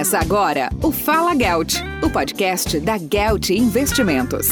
Começa agora o Fala Gelt, o podcast da Gelt Investimentos.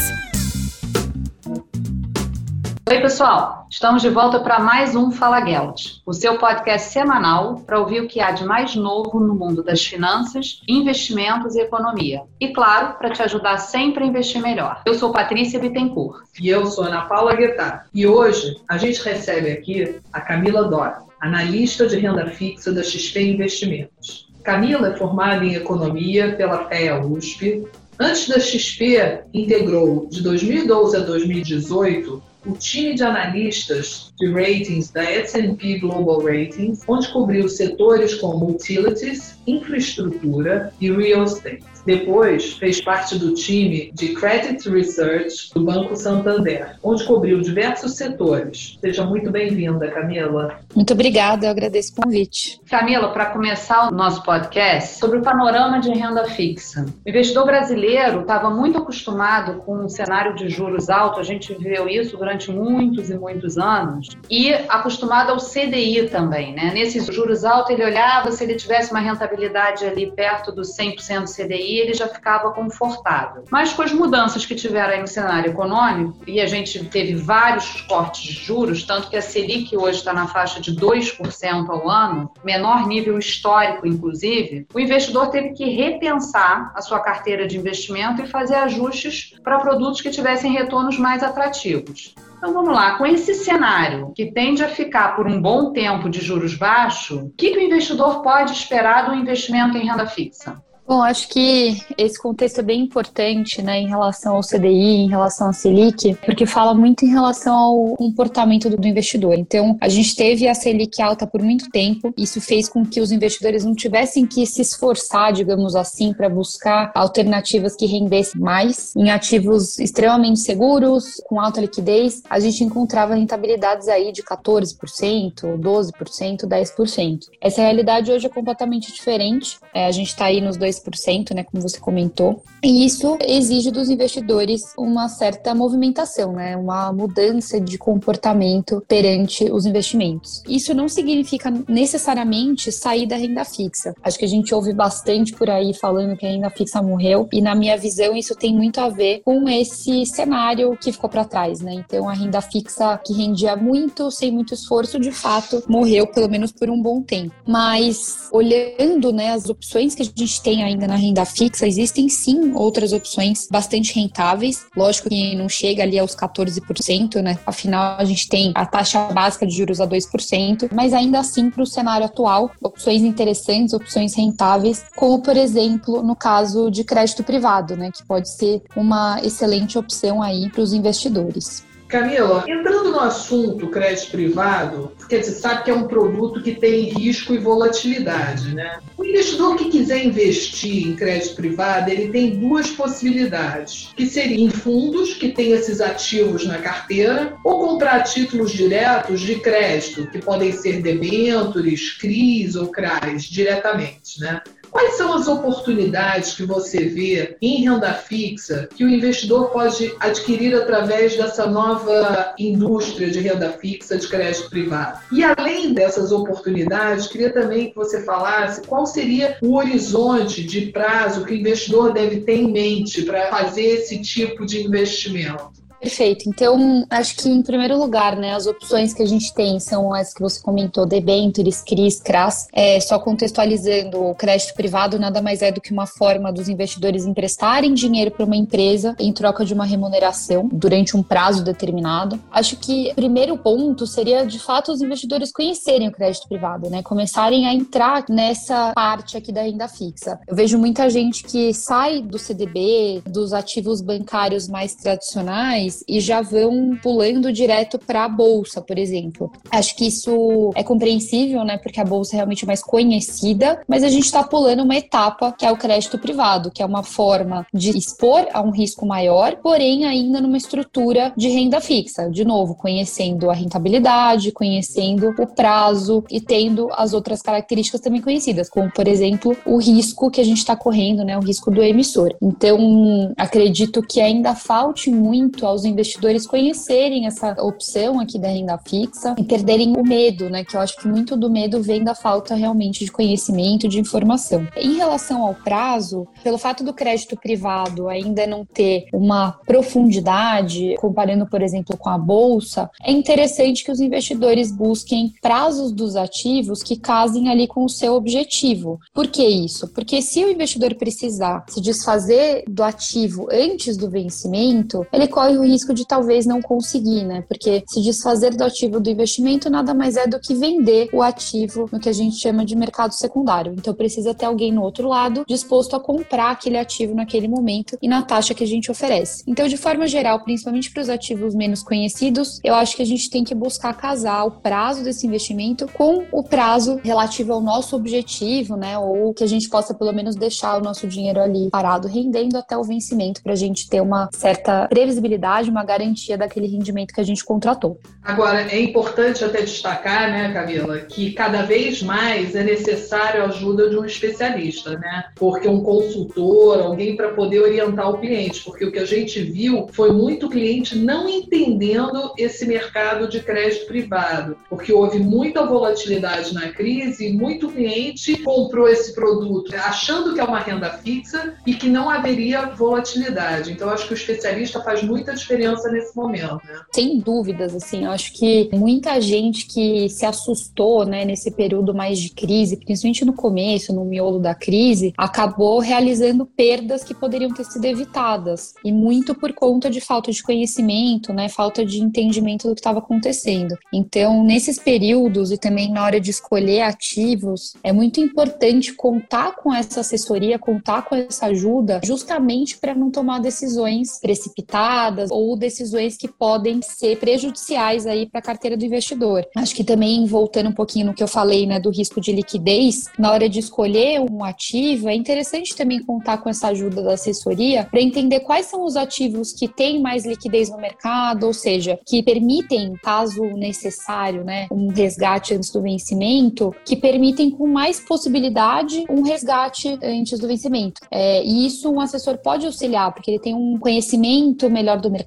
Oi, pessoal. Estamos de volta para mais um Fala Gelt, o seu podcast semanal para ouvir o que há de mais novo no mundo das finanças, investimentos e economia. E claro, para te ajudar sempre a investir melhor. Eu sou Patrícia Bittencourt. E eu sou Ana Paula Guettar. E hoje a gente recebe aqui a Camila Dora, analista de renda fixa da XP Investimentos. Camila é formada em Economia pela FEA USP. Antes da XP, integrou de 2012 a 2018 o time de analistas de ratings da S&P Global Ratings, onde cobriu setores como utilities, infraestrutura e real estate. Depois, fez parte do time de Credit Research do Banco Santander, onde cobriu diversos setores. Seja muito bem-vinda, Camila. Muito obrigada, eu agradeço o convite. Camila, para começar o nosso podcast, sobre o panorama de renda fixa. O investidor brasileiro estava muito acostumado com um cenário de juros alto, a gente viveu isso durante muitos e muitos anos, e acostumado ao CDI também, né? Nesses juros altos, ele olhava se ele tivesse uma rentabilidade ali perto dos 100% CDI, ele já ficava confortável. Mas com as mudanças que tiveram aí no cenário econômico, e a gente teve vários cortes de juros, tanto que a Selic hoje está na faixa de 2% ao ano, menor nível histórico, inclusive, o investidor teve que repensar a sua carteira de investimento e fazer ajustes para produtos que tivessem retornos mais atrativos. Então vamos lá, com esse cenário que tende a ficar por um bom tempo de juros baixos, o que, que o investidor pode esperar do investimento em renda fixa? Bom, acho que esse contexto é bem importante, né, em relação ao CDI, em relação à Selic, porque fala muito em relação ao comportamento do investidor. Então, a gente teve a Selic alta por muito tempo, isso fez com que os investidores não tivessem que se esforçar, digamos assim, para buscar alternativas que rendessem mais em ativos extremamente seguros, com alta liquidez. A gente encontrava rentabilidades aí de 14%, 12%, 10%. Essa realidade hoje é completamente diferente. É, a gente está aí nos dois 10%, né, como você comentou. E isso exige dos investidores uma certa movimentação, né, uma mudança de comportamento perante os investimentos. Isso não significa necessariamente sair da renda fixa. Acho que a gente ouve bastante por aí falando que a renda fixa morreu e na minha visão isso tem muito a ver com esse cenário que ficou para trás, né? Então a renda fixa que rendia muito sem muito esforço, de fato, morreu pelo menos por um bom tempo. Mas olhando, né, as opções que a gente tem ainda na renda fixa, existem sim outras opções bastante rentáveis. Lógico que não chega ali aos 14%, né? Afinal, a gente tem a taxa básica de juros a 2%, mas ainda assim, para o cenário atual, opções interessantes, opções rentáveis, como por exemplo, no caso de crédito privado, né? Que pode ser uma excelente opção aí para os investidores. Camila, entrando no assunto crédito privado, porque você sabe que é um produto que tem risco e volatilidade, né? O investidor que quiser investir em crédito privado, ele tem duas possibilidades, que seriam em fundos que têm esses ativos na carteira, ou comprar títulos diretos de crédito, que podem ser debêntures, CRIs ou CRAs, diretamente, né? Quais são as oportunidades que você vê em renda fixa que o investidor pode adquirir através dessa nova indústria de renda fixa de crédito privado? E além dessas oportunidades, queria também que você falasse qual seria o horizonte de prazo que o investidor deve ter em mente para fazer esse tipo de investimento. Perfeito. Então, acho que em primeiro lugar, né, as opções que a gente tem são as que você comentou, debentures, CRIs, CRAS. É, só contextualizando, o crédito privado nada mais é do que uma forma dos investidores emprestarem dinheiro para uma empresa em troca de uma remuneração durante um prazo determinado. Acho que o primeiro ponto seria, de fato, os investidores conhecerem o crédito privado, né, começarem a entrar nessa parte aqui da renda fixa. Eu vejo muita gente que sai do CDB, dos ativos bancários mais tradicionais, e já vão pulando direto para a bolsa, por exemplo. Acho que isso é compreensível, né? Porque a bolsa é realmente mais conhecida, mas a gente está pulando uma etapa que é o crédito privado, que é uma forma de expor a um risco maior, porém ainda numa estrutura de renda fixa. De novo, conhecendo a rentabilidade, conhecendo o prazo e tendo as outras características também conhecidas, como por exemplo o risco que a gente está correndo, né? O risco do emissor. Então, acredito que ainda falte muito aos os investidores conhecerem essa opção aqui da renda fixa e perderem o medo, né? Que eu acho que muito do medo vem da falta realmente de conhecimento, de informação. Em relação ao prazo, pelo fato do crédito privado ainda não ter uma profundidade, comparando, por exemplo, com a bolsa, é interessante que os investidores busquem prazos dos ativos que casem ali com o seu objetivo. Por que isso? Porque se o investidor precisar se desfazer do ativo antes do vencimento, ele corre o risco de talvez não conseguir, né? Porque se desfazer do ativo do investimento nada mais é do que vender o ativo no que a gente chama de mercado secundário. Então precisa ter alguém no outro lado disposto a comprar aquele ativo naquele momento e na taxa que a gente oferece. Então, de forma geral, principalmente para os ativos menos conhecidos, eu acho que a gente tem que buscar casar o prazo desse investimento com o prazo relativo ao nosso objetivo, né? Ou que a gente possa pelo menos deixar o nosso dinheiro ali parado rendendo até o vencimento para a gente ter uma certa previsibilidade, uma garantia daquele rendimento que a gente contratou. Agora, é importante até destacar, né, Camila, que cada vez mais é necessário a ajuda de um especialista, né? Porque um consultor, alguém para poder orientar o cliente, porque o que a gente viu foi muito cliente não entendendo esse mercado de crédito privado, porque houve muita volatilidade na crise muito cliente comprou esse produto achando que é uma renda fixa e que não haveria volatilidade. Então, acho que o especialista faz muita diferença nesse momento. Né? Sem dúvidas, assim, acho que muita gente que se assustou, né, nesse período mais de crise, principalmente no começo, no miolo da crise, acabou realizando perdas que poderiam ter sido evitadas e muito por conta de falta de conhecimento, né, falta de entendimento do que estava acontecendo. Então, nesses períodos e também na hora de escolher ativos, é muito importante contar com essa assessoria, contar com essa ajuda, justamente para não tomar decisões precipitadas ou decisões que podem ser prejudiciais aí para a carteira do investidor. Acho que também voltando um pouquinho no que eu falei, né, do risco de liquidez, na hora de escolher um ativo, é interessante também contar com essa ajuda da assessoria para entender quais são os ativos que têm mais liquidez no mercado, ou seja, que permitem, caso necessário, né, um resgate antes do vencimento, que permitem com mais possibilidade um resgate antes do vencimento. É, e isso um assessor pode auxiliar, porque ele tem um conhecimento melhor do mercado,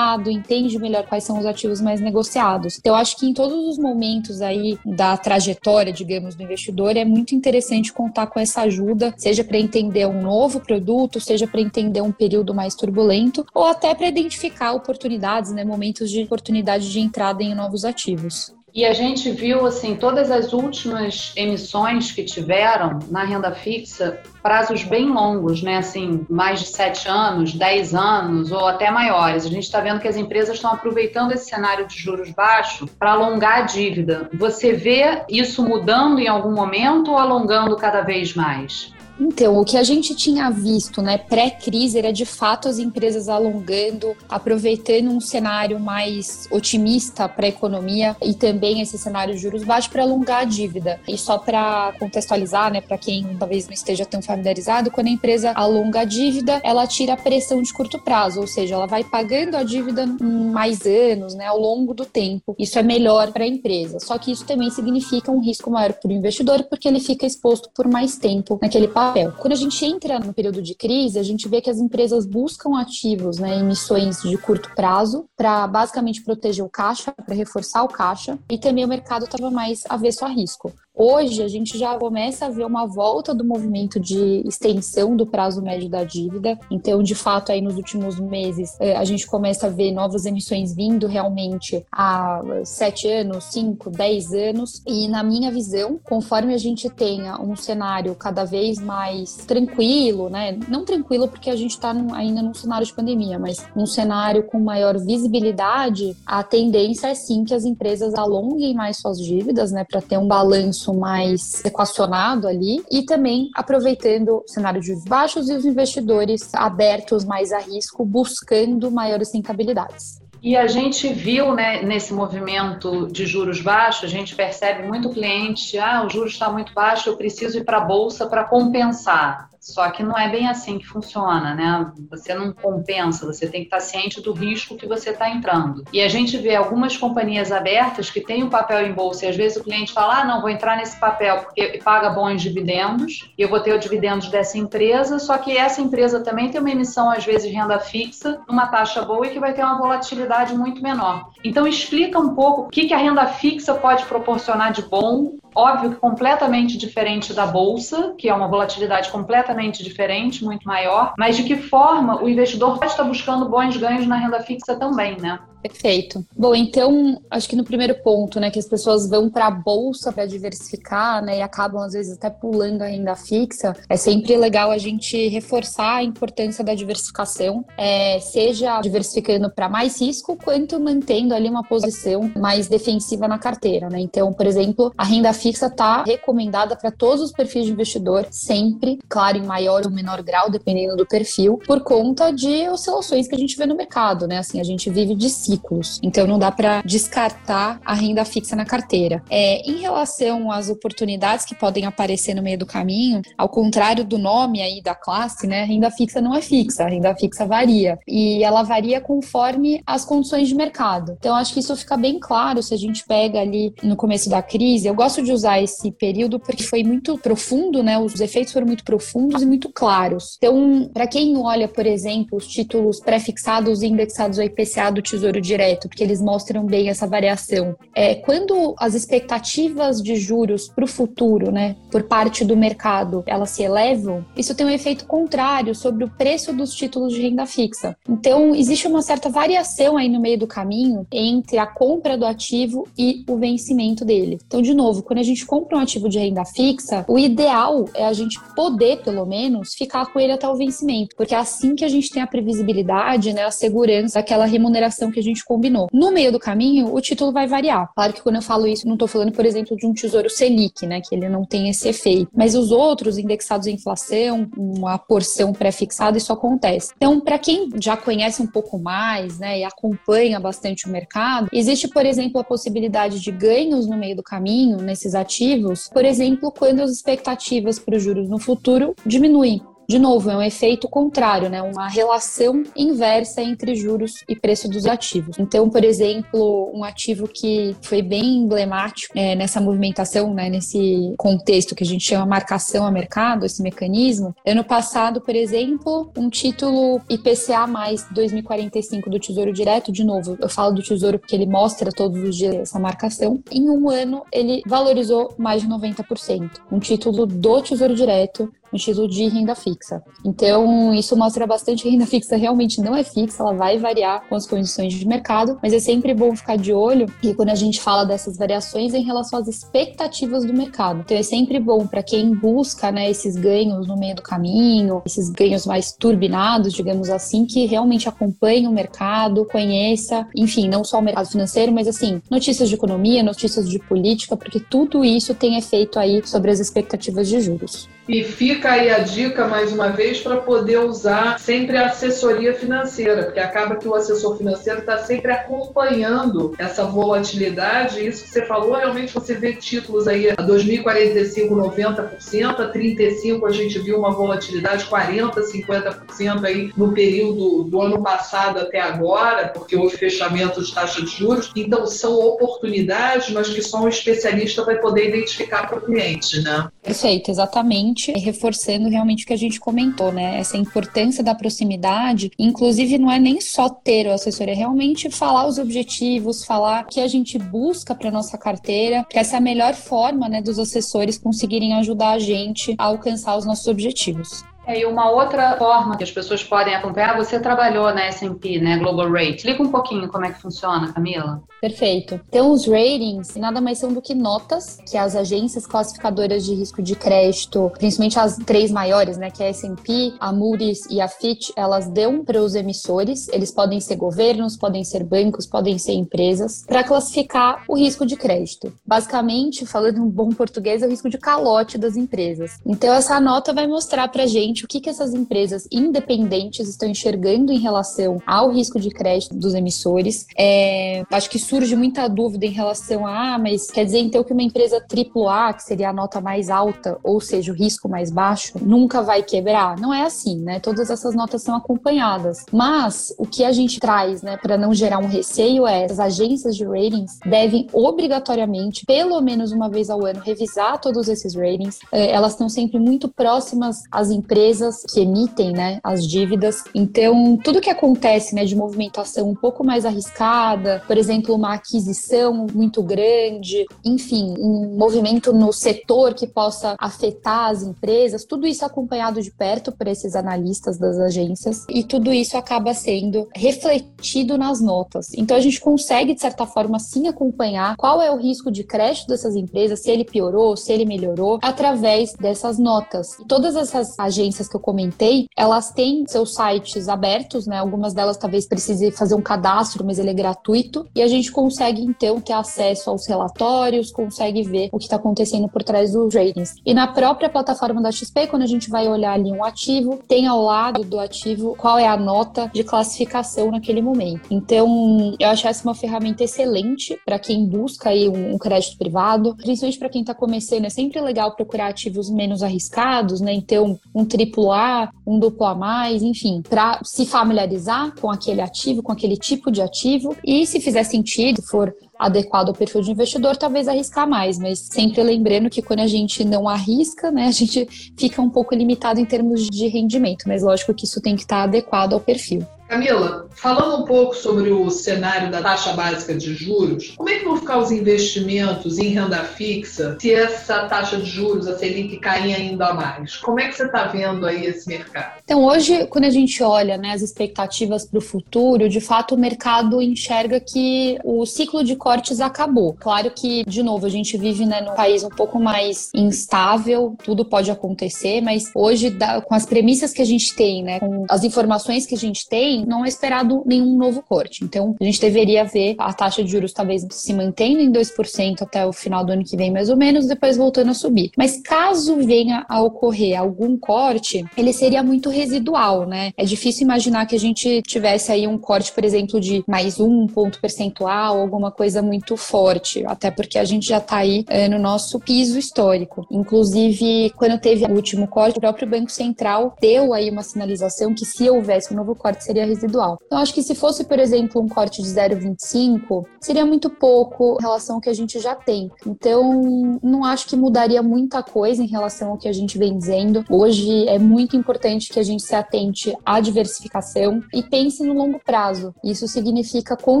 entende melhor quais são os ativos mais negociados. Então, eu acho que em todos os momentos aí da trajetória, digamos, do investidor, é muito interessante contar com essa ajuda, seja para entender um novo produto, seja para entender um período mais turbulento, ou até para identificar oportunidades, né, momentos de oportunidade de entrada em novos ativos. E a gente viu, assim, todas as últimas emissões que tiveram na renda fixa, prazos bem longos, né? Assim, mais de sete anos, dez anos ou até maiores. A gente está vendo que as empresas estão aproveitando esse cenário de juros baixos para alongar a dívida. Você vê isso mudando em algum momento ou alongando cada vez mais? Então, o que a gente tinha visto, né, pré-crise, era de fato as empresas alongando, aproveitando um cenário mais otimista para a economia e também esse cenário de juros baixos para alongar a dívida. E só para contextualizar, né, para quem talvez não esteja tão familiarizado, quando a empresa alonga a dívida, ela tira a pressão de curto prazo, ou seja, ela vai pagando a dívida mais anos, né, ao longo do tempo. Isso é melhor para a empresa. Só que isso também significa um risco maior para o investidor, porque ele fica exposto por mais tempo naquele papel papel. Quando a gente entra no período de crise, a gente vê que as empresas buscam ativos, né, emissões de curto prazo, para basicamente proteger o caixa, para reforçar o caixa, e também o mercado estava mais avesso a risco. Hoje, a gente já começa a ver uma volta do movimento de extensão do prazo médio da dívida. Então, de fato, aí nos últimos meses, é, a gente começa a ver novas emissões vindo realmente há sete anos, cinco, dez anos. E, na minha visão, conforme a gente tenha um cenário cada vez mais tranquilo, né? Não tranquilo porque a gente está ainda num cenário de pandemia, mas num cenário com maior visibilidade, a tendência é sim que as empresas alonguem mais suas dívidas, né? Para ter um balanço mais equacionado ali e também aproveitando o cenário de baixos e os investidores abertos mais a risco, buscando maiores rentabilidades. E a gente viu né, nesse movimento de juros baixos, a gente percebe muito cliente, ah, o juros está muito baixo, eu preciso ir para a bolsa para compensar. Só que não é bem assim que funciona, né? Você não compensa, você tem que estar ciente do risco que você está entrando. E a gente vê algumas companhias abertas que têm um papel em bolsa e às vezes o cliente fala: ah, não, vou entrar nesse papel porque paga bons dividendos e eu vou ter os dividendos dessa empresa, só que essa empresa também tem uma emissão, às vezes, de renda fixa, numa taxa boa e que vai ter uma volatilidade muito menor. Então, explica um pouco o que a renda fixa pode proporcionar de bom óbvio que completamente diferente da bolsa, que é uma volatilidade completamente diferente, muito maior, mas de que forma o investidor pode estar buscando bons ganhos na renda fixa também, né? Perfeito. Bom, então, acho que no primeiro ponto, né, que as pessoas vão para a bolsa para diversificar, né, e acabam às vezes até pulando a renda fixa, é sempre legal a gente reforçar a importância da diversificação, é, seja diversificando para mais risco, quanto mantendo ali uma posição mais defensiva na carteira, né? Então, por exemplo, a renda fixa está recomendada para todos os perfis de investidor, sempre, claro, em maior ou menor grau, dependendo do perfil, por conta de oscilações que a gente vê no mercado, né? Assim, a gente vive de ciclos. Então não dá para descartar a renda fixa na carteira. É, em relação às oportunidades que podem aparecer no meio do caminho, ao contrário do nome aí da classe, né, renda fixa não é fixa, a renda fixa varia e ela varia conforme as condições de mercado. Então acho que isso fica bem claro se a gente pega ali no começo da crise. Eu gosto de usar esse período porque foi muito profundo, né? Os efeitos foram muito profundos e muito claros. Então, para quem olha, por exemplo, os títulos pré-fixados e indexados ao IPCA do Tesouro direto, porque eles mostram bem essa variação. É, quando as expectativas de juros para o futuro, né, por parte do mercado, elas se elevam, isso tem um efeito contrário sobre o preço dos títulos de renda fixa. Então, existe uma certa variação aí no meio do caminho entre a compra do ativo e o vencimento dele. Então, de novo, quando a gente compra um ativo de renda fixa, o ideal é a gente poder, pelo menos, ficar com ele até o vencimento, porque é assim que a gente tem a previsibilidade, né, a segurança daquela remuneração que a gente combinou. No meio do caminho, o título vai variar. Claro que quando eu falo isso, não estou falando, por exemplo, de um tesouro Selic, né, que ele não tem esse efeito. Mas os outros indexados em inflação, uma porção pré-fixada, isso acontece. Então, para quem já conhece um pouco mais, né, e acompanha bastante o mercado, existe, por exemplo, a possibilidade de ganhos no meio do caminho nesses ativos, por exemplo, quando as expectativas para os juros no futuro diminuem. De novo, é um efeito contrário, né? Uma relação inversa entre juros e preço dos ativos. Então, por exemplo, um ativo que foi bem emblemático é, nessa movimentação, né, nesse contexto que a gente chama marcação a mercado, esse mecanismo. Ano passado, por exemplo, um título IPCA mais 2045 do Tesouro Direto, de novo, eu falo do Tesouro porque ele mostra todos os dias essa marcação. Em um ano, ele valorizou mais de 90%. Um título do Tesouro Direto no título de renda fixa. Então, isso mostra bastante que renda fixa realmente não é fixa, ela vai variar com as condições de mercado, mas é sempre bom ficar de olho e quando a gente fala dessas variações é em relação às expectativas do mercado. Então, é sempre bom para quem busca né, esses ganhos no meio do caminho, esses ganhos mais turbinados, digamos assim, que realmente acompanhe o mercado, conheça, enfim, não só o mercado financeiro, mas assim, notícias de economia, notícias de política, porque tudo isso tem efeito aí sobre as expectativas de juros. E fica aí a dica, mais uma vez, para poder usar sempre a assessoria financeira, porque acaba que o assessor financeiro está sempre acompanhando essa volatilidade. Isso que você falou, realmente você vê títulos aí a 2045, 90%, a 35 a gente viu uma volatilidade 40%, 50% aí no período do ano passado até agora, porque houve fechamento de taxa de juros. Então são oportunidades, mas que só um especialista vai poder identificar para o cliente, né? Perfeito, exatamente reforçando realmente o que a gente comentou, né? Essa importância da proximidade, inclusive não é nem só ter o assessor, é realmente falar os objetivos, falar o que a gente busca para nossa carteira, que essa é a melhor forma, né, dos assessores conseguirem ajudar a gente a alcançar os nossos objetivos. É, e uma outra forma que as pessoas podem acompanhar, você trabalhou na S&P, né, Global Rate. Explica um pouquinho como é que funciona, Camila. Perfeito. Então, os ratings nada mais são do que notas que as agências classificadoras de risco de crédito, principalmente as três maiores, né, que é a S&P, a Moody's e a Fitch, elas dão para os emissores. Eles podem ser governos, podem ser bancos, podem ser empresas, para classificar o risco de crédito. Basicamente, falando um bom português, é o risco de calote das empresas. Então, essa nota vai mostrar para a gente o que, que essas empresas independentes estão enxergando em relação ao risco de crédito dos emissores. É, acho que surge muita dúvida em relação a, ah, mas quer dizer então que uma empresa AAA, que seria a nota mais alta, ou seja, o risco mais baixo, nunca vai quebrar? Não é assim, né? Todas essas notas são acompanhadas. Mas o que a gente traz, né, para não gerar um receio é as agências de ratings devem obrigatoriamente, pelo menos uma vez ao ano, revisar todos esses ratings. É, elas estão sempre muito próximas às empresas que emitem, né, as dívidas. Então, tudo que acontece, né, de movimentação um pouco mais arriscada, por exemplo, uma aquisição muito grande, enfim, um movimento no setor que possa afetar as empresas, tudo isso acompanhado de perto por esses analistas das agências e tudo isso acaba sendo refletido nas notas. Então a gente consegue de certa forma sim acompanhar qual é o risco de crédito dessas empresas, se ele piorou, se ele melhorou, através dessas notas. Todas essas agências que eu comentei, elas têm seus sites abertos, né? Algumas delas talvez precise fazer um cadastro, mas ele é gratuito e a gente consegue então ter acesso aos relatórios, consegue ver o que está acontecendo por trás dos ratings. E na própria plataforma da XP, quando a gente vai olhar ali um ativo, tem ao lado do ativo qual é a nota de classificação naquele momento. Então, eu acho essa uma ferramenta excelente para quem busca aí um, crédito privado, principalmente para quem está começando. É sempre legal procurar ativos menos arriscados, né? Então, um triplo A, um duplo A mais, enfim, para se familiarizar com aquele ativo, com aquele tipo de ativo. E se fizer sentido, for adequado ao perfil de investidor, talvez arriscar mais, mas sempre lembrando que quando a gente não arrisca, né, a gente fica um pouco limitado em termos de rendimento, mas lógico que isso tem que estar adequado ao perfil. Camila, falando um pouco sobre o cenário da taxa básica de juros, como é que vão ficar os investimentos em renda fixa se essa taxa de juros, a Selic, cair ainda mais? Como é que você está vendo aí esse mercado? Então, hoje, quando a gente olha né, as expectativas para o futuro, de fato, o mercado enxerga que o ciclo de cortes acabou. Claro que, de novo, a gente vive né, num país um pouco mais instável, tudo pode acontecer, mas hoje, com as premissas que a gente tem, né, com as informações que a gente tem, não é esperado nenhum novo corte. Então, a gente deveria ver a taxa de juros talvez se mantendo em 2% até o final do ano que vem, mais ou menos, depois voltando a subir. Mas caso venha a ocorrer algum corte, ele seria muito residual, né? É difícil imaginar que a gente tivesse aí um corte, por exemplo, de mais um ponto percentual, alguma coisa muito forte, até porque a gente já está aí é, no nosso piso histórico. Inclusive, quando teve o último corte, o próprio Banco Central deu aí uma sinalização que se houvesse um novo corte seria residual. Então, acho que se fosse, por exemplo, um corte de 0,25, seria muito pouco em relação ao que a gente já tem. Então, não acho que mudaria muita coisa em relação ao que a gente vem dizendo. Hoje é muito importante que a gente se atente à diversificação e pense no longo prazo. Isso significa, com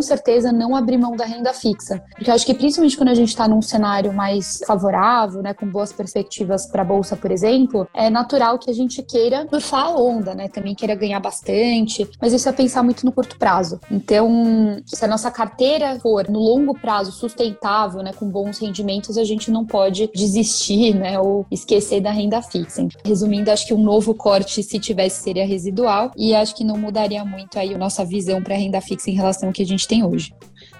certeza, não abrir mão da renda fixa. Porque eu acho que, principalmente quando a gente está num cenário mais favorável, né, com boas perspectivas para a bolsa, por exemplo, é natural que a gente queira surfar a onda, né? Também queira ganhar bastante, mas é pensar muito no curto prazo. Então, se a nossa carteira for no longo prazo sustentável, né, com bons rendimentos, a gente não pode desistir, né, ou esquecer da renda fixa. Resumindo, acho que um novo corte, se tivesse, seria residual e acho que não mudaria muito aí a nossa visão para a renda fixa em relação ao que a gente tem hoje.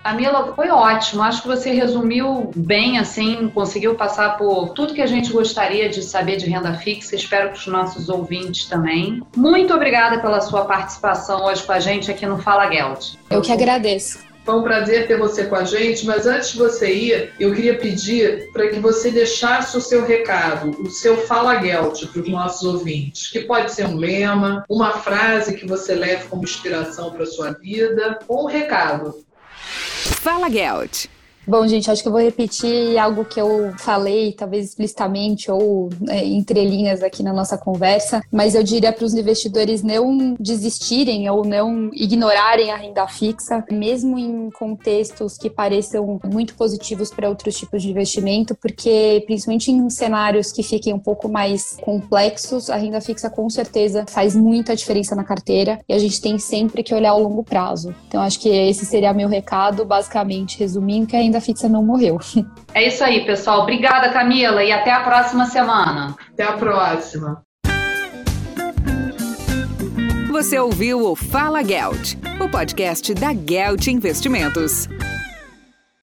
Camila, foi ótimo. Acho que você resumiu bem, assim, conseguiu passar por tudo que a gente gostaria de saber de renda fixa. Espero que os nossos ouvintes também. Muito obrigada pela sua participação hoje com a gente aqui no Fala Geld. Eu que agradeço. Foi um prazer ter você com a gente, mas antes de você ir, eu queria pedir para que você deixasse o seu recado, o seu Fala Gelt para os nossos ouvintes, que pode ser um lema, uma frase que você leve como inspiração para a sua vida, ou um recado. Fala Gelt. Bom, gente, acho que eu vou repetir algo que eu falei, talvez explicitamente ou é, entre linhas aqui na nossa conversa, mas eu diria para os investidores não desistirem ou não ignorarem a renda fixa, mesmo em contextos que pareçam muito positivos para outros tipos de investimento, porque principalmente em cenários que fiquem um pouco mais complexos, a renda fixa com certeza faz muita diferença na carteira e a gente tem sempre que olhar ao longo prazo. Então, acho que esse seria meu recado, basicamente resumindo que a renda fixa não morreu. É isso aí, pessoal. Obrigada, Camila, e até a próxima semana. Até a próxima. Você ouviu o Fala Gelt, o podcast da Gelt Investimentos.